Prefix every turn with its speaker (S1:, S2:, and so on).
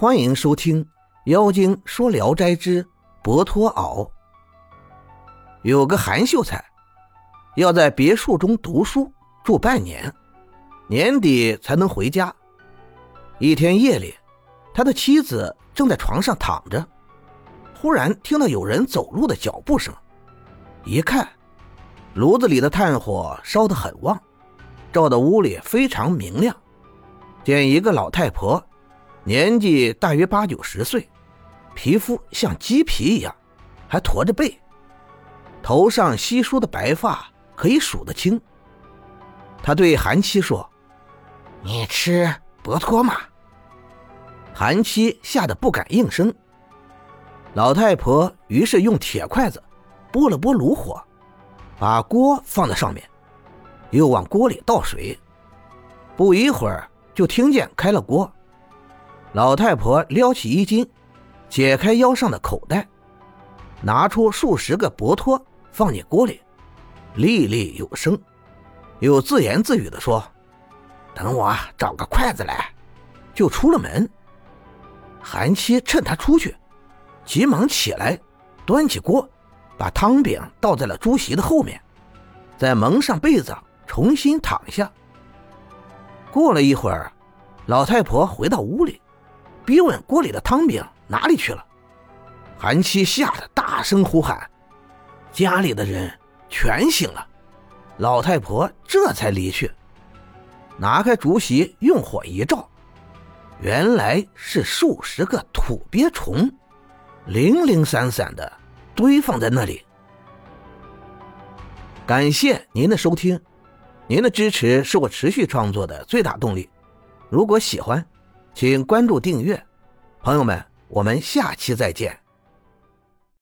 S1: 欢迎收听《妖精说聊斋之博托袄》。有个韩秀才，要在别墅中读书住半年，年底才能回家。一天夜里，他的妻子正在床上躺着，忽然听到有人走路的脚步声，一看，炉子里的炭火烧得很旺，照得屋里非常明亮，见一个老太婆。年纪大约八九十岁，皮肤像鸡皮一样，还驼着背，头上稀疏的白发可以数得清。他对韩七说：“你吃博托吗？”韩七吓得不敢应声。老太婆于是用铁筷子拨了拨炉火，把锅放在上面，又往锅里倒水。不一会儿，就听见开了锅。老太婆撩起衣襟，解开腰上的口袋，拿出数十个薄托放进锅里，粒粒有声，又自言自语地说：“等我找个筷子来。”就出了门。韩七趁他出去，急忙起来，端起锅，把汤饼倒在了朱席的后面，再蒙上被子，重新躺下。过了一会儿，老太婆回到屋里。逼问锅里的汤饼哪里去了？韩七吓得大声呼喊，家里的人全醒了。老太婆这才离去，拿开竹席，用火一照，原来是数十个土鳖虫，零零散散的堆放在那里。感谢您的收听，您的支持是我持续创作的最大动力。如果喜欢。请关注订阅，朋友们，我们下期再见。